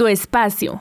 Tu espacio,